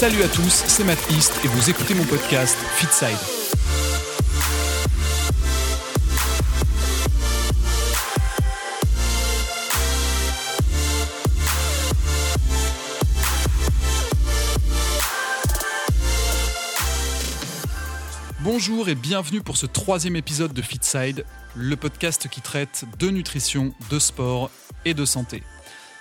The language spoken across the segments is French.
Salut à tous, c'est Matt East et vous écoutez mon podcast Fitside. Bonjour et bienvenue pour ce troisième épisode de Fitside, le podcast qui traite de nutrition, de sport et de santé.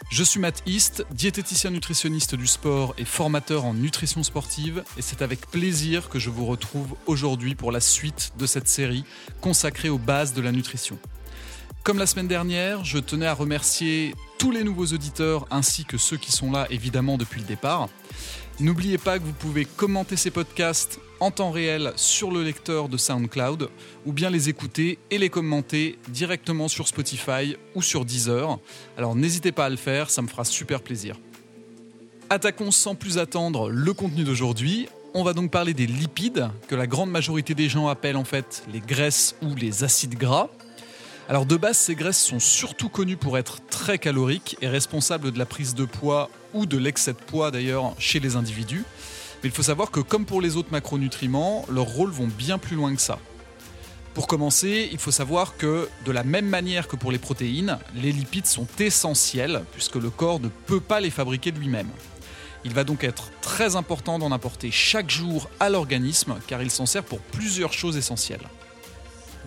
Je suis Matt East, diététicien nutritionniste du sport et formateur en nutrition sportive, et c'est avec plaisir que je vous retrouve aujourd'hui pour la suite de cette série consacrée aux bases de la nutrition. Comme la semaine dernière, je tenais à remercier tous les nouveaux auditeurs ainsi que ceux qui sont là évidemment depuis le départ. N'oubliez pas que vous pouvez commenter ces podcasts en temps réel sur le lecteur de SoundCloud ou bien les écouter et les commenter directement sur Spotify ou sur Deezer. Alors n'hésitez pas à le faire, ça me fera super plaisir. Attaquons sans plus attendre le contenu d'aujourd'hui. On va donc parler des lipides, que la grande majorité des gens appellent en fait les graisses ou les acides gras. Alors de base, ces graisses sont surtout connues pour être très caloriques et responsables de la prise de poids ou de l'excès de poids d'ailleurs chez les individus. Mais il faut savoir que comme pour les autres macronutriments, leurs rôles vont bien plus loin que ça. Pour commencer, il faut savoir que de la même manière que pour les protéines, les lipides sont essentiels puisque le corps ne peut pas les fabriquer lui-même. Il va donc être très important d'en apporter chaque jour à l'organisme car il s'en sert pour plusieurs choses essentielles.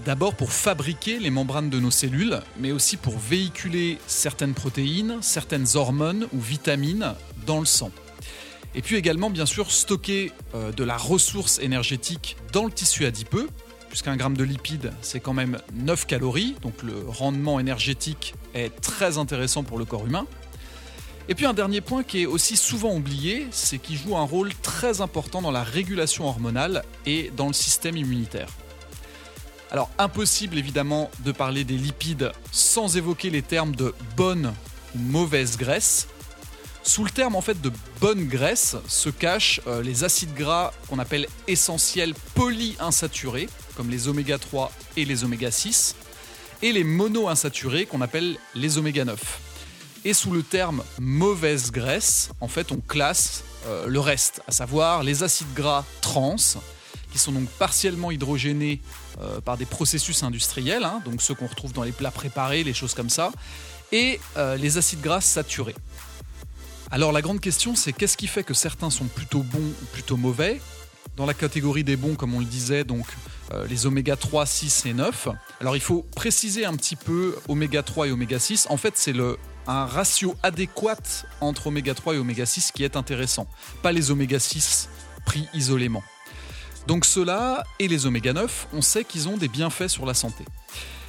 D'abord pour fabriquer les membranes de nos cellules, mais aussi pour véhiculer certaines protéines, certaines hormones ou vitamines dans le sang. Et puis également, bien sûr, stocker euh, de la ressource énergétique dans le tissu adipeux, puisqu'un gramme de lipides, c'est quand même 9 calories, donc le rendement énergétique est très intéressant pour le corps humain. Et puis un dernier point qui est aussi souvent oublié, c'est qu'il joue un rôle très important dans la régulation hormonale et dans le système immunitaire. Alors impossible évidemment de parler des lipides sans évoquer les termes de bonne ou mauvaise graisse. Sous le terme en fait de bonne graisse se cachent euh, les acides gras qu'on appelle essentiels polyinsaturés, comme les oméga 3 et les oméga 6, et les monoinsaturés qu'on appelle les oméga 9. Et sous le terme mauvaise graisse, en fait on classe euh, le reste, à savoir les acides gras trans, qui sont donc partiellement hydrogénés euh, par des processus industriels, hein, donc ceux qu'on retrouve dans les plats préparés, les choses comme ça, et euh, les acides gras saturés. Alors la grande question, c'est qu'est-ce qui fait que certains sont plutôt bons ou plutôt mauvais? Dans la catégorie des bons, comme on le disait, donc euh, les oméga 3, 6 et 9. Alors il faut préciser un petit peu oméga 3 et oméga 6. En fait, c'est un ratio adéquat entre oméga 3 et oméga 6 qui est intéressant, pas les oméga 6 pris isolément. Donc ceux-là et les oméga 9, on sait qu'ils ont des bienfaits sur la santé.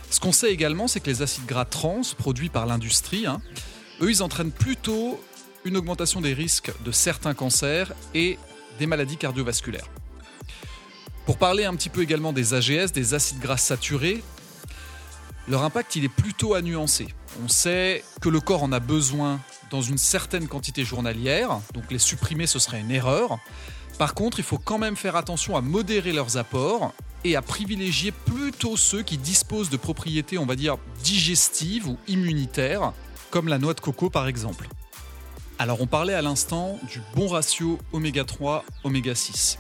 Ce qu'on sait également, c'est que les acides gras trans produits par l'industrie, hein, eux, ils entraînent plutôt une augmentation des risques de certains cancers et des maladies cardiovasculaires. Pour parler un petit peu également des AGS, des acides gras saturés, leur impact il est plutôt à nuancer. On sait que le corps en a besoin dans une certaine quantité journalière, donc les supprimer ce serait une erreur. Par contre, il faut quand même faire attention à modérer leurs apports et à privilégier plutôt ceux qui disposent de propriétés, on va dire, digestives ou immunitaires, comme la noix de coco par exemple. Alors on parlait à l'instant du bon ratio oméga 3, oméga 6.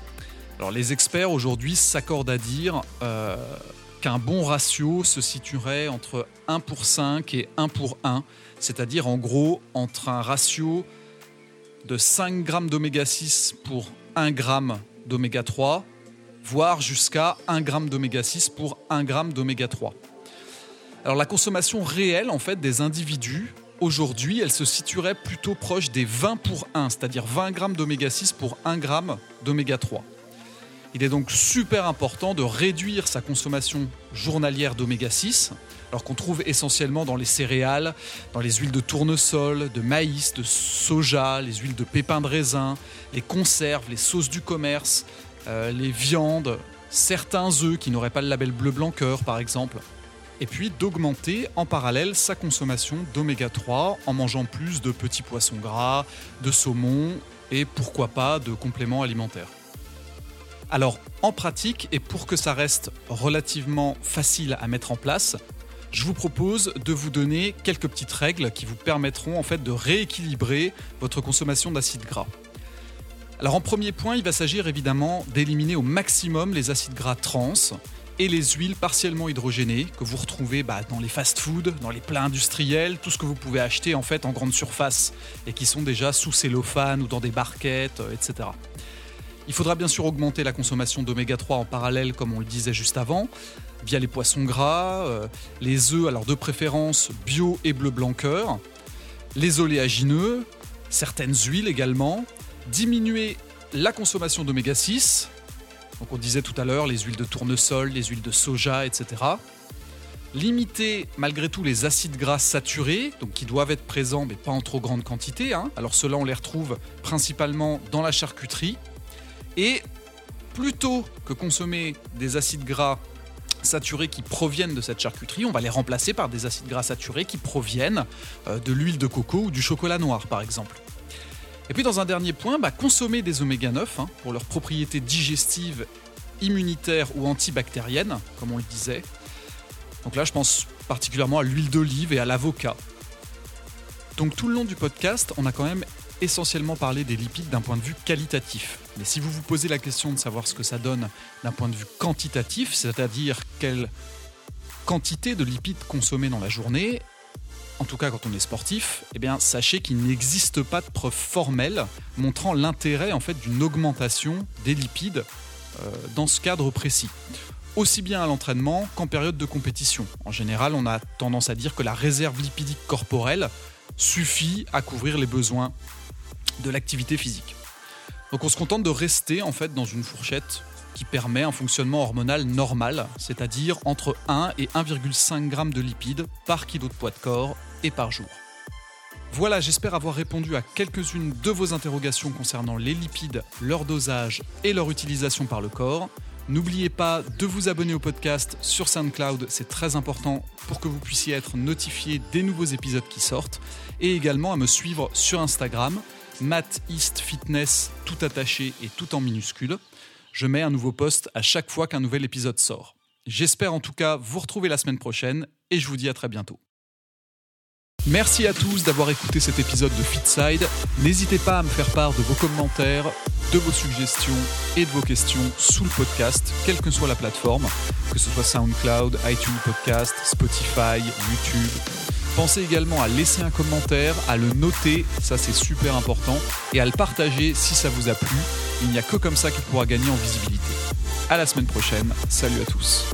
Alors les experts aujourd'hui s'accordent à dire euh, qu'un bon ratio se situerait entre 1 pour 5 et 1 pour 1, c'est-à-dire en gros entre un ratio de 5 grammes d'oméga 6 pour 1 g d'oméga 3, voire jusqu'à 1 g d'oméga 6 pour 1 g d'oméga 3. Alors la consommation réelle en fait des individus aujourd'hui, elle se situerait plutôt proche des 20 pour 1, c'est-à-dire 20 g d'oméga 6 pour 1 g d'oméga 3. Il est donc super important de réduire sa consommation journalière d'oméga 6, alors qu'on trouve essentiellement dans les céréales, dans les huiles de tournesol, de maïs, de soja, les huiles de pépins de raisin, les conserves, les sauces du commerce, euh, les viandes, certains œufs qui n'auraient pas le label bleu blanc cœur par exemple. Et puis d'augmenter en parallèle sa consommation d'oméga 3 en mangeant plus de petits poissons gras, de saumon et pourquoi pas de compléments alimentaires. Alors, en pratique, et pour que ça reste relativement facile à mettre en place, je vous propose de vous donner quelques petites règles qui vous permettront en fait de rééquilibrer votre consommation d'acides gras. Alors en premier point, il va s'agir évidemment d'éliminer au maximum les acides gras trans et les huiles partiellement hydrogénées que vous retrouvez bah, dans les fast-foods, dans les plats industriels, tout ce que vous pouvez acheter en fait en grande surface et qui sont déjà sous cellophane ou dans des barquettes, euh, etc. Il faudra bien sûr augmenter la consommation d'oméga 3 en parallèle, comme on le disait juste avant, via les poissons gras, euh, les œufs, alors de préférence bio et bleu blanc les oléagineux, certaines huiles également, diminuer la consommation d'oméga 6, donc on disait tout à l'heure les huiles de tournesol, les huiles de soja, etc. Limiter malgré tout les acides gras saturés, donc qui doivent être présents mais pas en trop grande quantité. Hein. Alors ceux-là on les retrouve principalement dans la charcuterie. Et plutôt que consommer des acides gras saturés qui proviennent de cette charcuterie, on va les remplacer par des acides gras saturés qui proviennent euh, de l'huile de coco ou du chocolat noir par exemple. Et puis dans un dernier point, bah, consommer des oméga 9 hein, pour leurs propriétés digestives, immunitaires ou antibactériennes, comme on le disait. Donc là, je pense particulièrement à l'huile d'olive et à l'avocat. Donc tout le long du podcast, on a quand même essentiellement parlé des lipides d'un point de vue qualitatif. Mais si vous vous posez la question de savoir ce que ça donne d'un point de vue quantitatif, c'est-à-dire quelle quantité de lipides consommer dans la journée, en tout cas quand on est sportif, eh bien sachez qu'il n'existe pas de preuve formelle montrant l'intérêt en fait d'une augmentation des lipides euh, dans ce cadre précis. Aussi bien à l'entraînement qu'en période de compétition. En général, on a tendance à dire que la réserve lipidique corporelle suffit à couvrir les besoins de l'activité physique. Donc on se contente de rester en fait dans une fourchette qui permet un fonctionnement hormonal normal, c'est-à-dire entre 1 et 1,5 g de lipides par kilo de poids de corps et par jour. Voilà, j'espère avoir répondu à quelques-unes de vos interrogations concernant les lipides, leur dosage et leur utilisation par le corps. N'oubliez pas de vous abonner au podcast sur SoundCloud, c'est très important pour que vous puissiez être notifié des nouveaux épisodes qui sortent, et également à me suivre sur Instagram, Matt East Fitness, tout attaché et tout en minuscule je mets un nouveau post à chaque fois qu'un nouvel épisode sort. J'espère en tout cas vous retrouver la semaine prochaine et je vous dis à très bientôt. Merci à tous d'avoir écouté cet épisode de Fitside. N'hésitez pas à me faire part de vos commentaires, de vos suggestions et de vos questions sous le podcast, quelle que soit la plateforme, que ce soit SoundCloud, iTunes Podcast, Spotify, YouTube. Pensez également à laisser un commentaire, à le noter, ça c'est super important, et à le partager si ça vous a plu. Il n'y a que comme ça qu'il pourra gagner en visibilité. À la semaine prochaine, salut à tous.